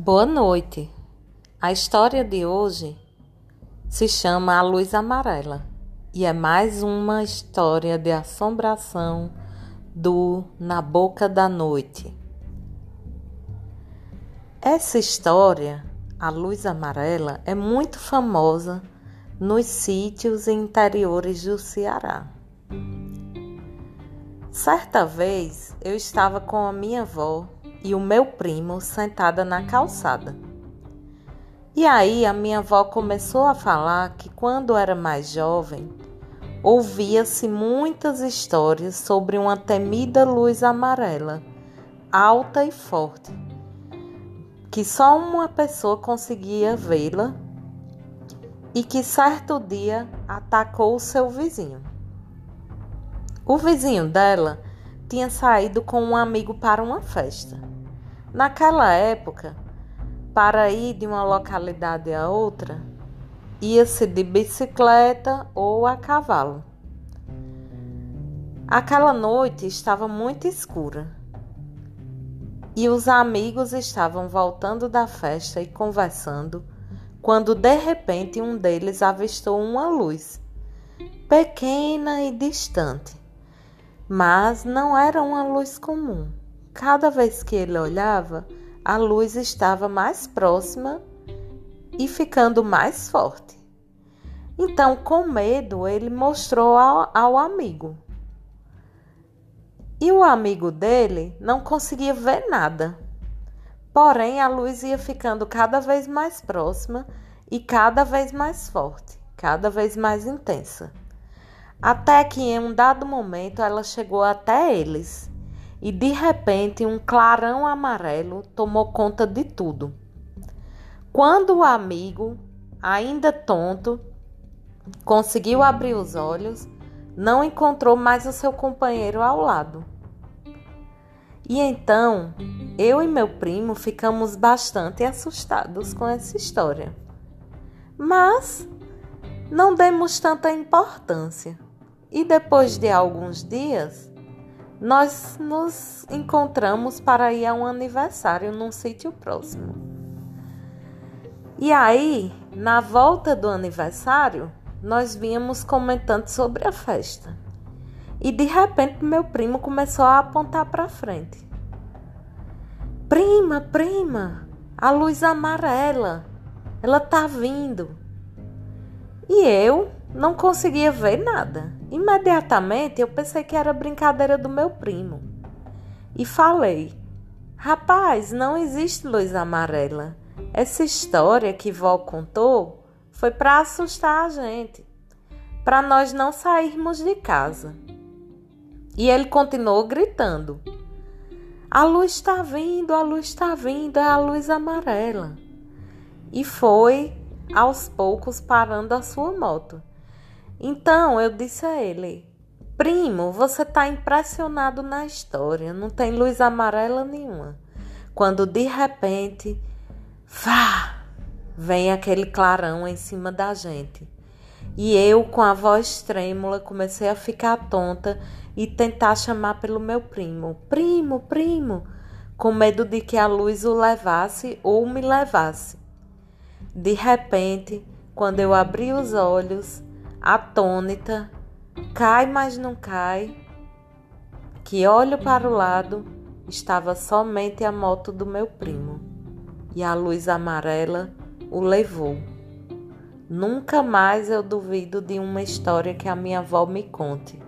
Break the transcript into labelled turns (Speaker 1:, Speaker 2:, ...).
Speaker 1: Boa noite. A história de hoje se chama A Luz Amarela e é mais uma história de assombração do Na Boca da Noite. Essa história, A Luz Amarela, é muito famosa nos sítios interiores do Ceará. Certa vez eu estava com a minha avó e o meu primo sentada na calçada. E aí a minha avó começou a falar que quando era mais jovem, ouvia-se muitas histórias sobre uma temida luz amarela, alta e forte, que só uma pessoa conseguia vê-la e que certo dia atacou o seu vizinho. O vizinho dela tinha saído com um amigo para uma festa. Naquela época, para ir de uma localidade a outra, ia-se de bicicleta ou a cavalo. Aquela noite estava muito escura e os amigos estavam voltando da festa e conversando quando de repente um deles avistou uma luz, pequena e distante, mas não era uma luz comum. Cada vez que ele olhava, a luz estava mais próxima e ficando mais forte. Então, com medo, ele mostrou ao, ao amigo. E o amigo dele não conseguia ver nada. Porém, a luz ia ficando cada vez mais próxima e cada vez mais forte, cada vez mais intensa. Até que em um dado momento ela chegou até eles e de repente um clarão amarelo tomou conta de tudo. Quando o amigo, ainda tonto, conseguiu abrir os olhos, não encontrou mais o seu companheiro ao lado. E então, eu e meu primo ficamos bastante assustados com essa história. Mas não demos tanta importância. E depois de alguns dias, nós nos encontramos para ir a um aniversário num sítio próximo. E aí, na volta do aniversário, nós vínhamos comentando sobre a festa. E de repente meu primo começou a apontar para frente. Prima, prima, a luz amarela, ela tá vindo. E eu não conseguia ver nada. Imediatamente eu pensei que era brincadeira do meu primo e falei: Rapaz, não existe luz amarela. Essa história que vó contou foi para assustar a gente, para nós não sairmos de casa. E ele continuou gritando: A luz está vindo, a luz está vindo, é a luz amarela. E foi aos poucos parando a sua moto. Então eu disse a ele: Primo, você está impressionado na história, não tem luz amarela nenhuma. Quando de repente, vá, vem aquele clarão em cima da gente. E eu, com a voz trêmula, comecei a ficar tonta e tentar chamar pelo meu primo: Primo, primo, com medo de que a luz o levasse ou me levasse. De repente, quando eu abri os olhos, atônita, cai, mas não cai, que olho para o lado, estava somente a moto do meu primo e a luz amarela o levou. Nunca mais eu duvido de uma história que a minha avó me conte.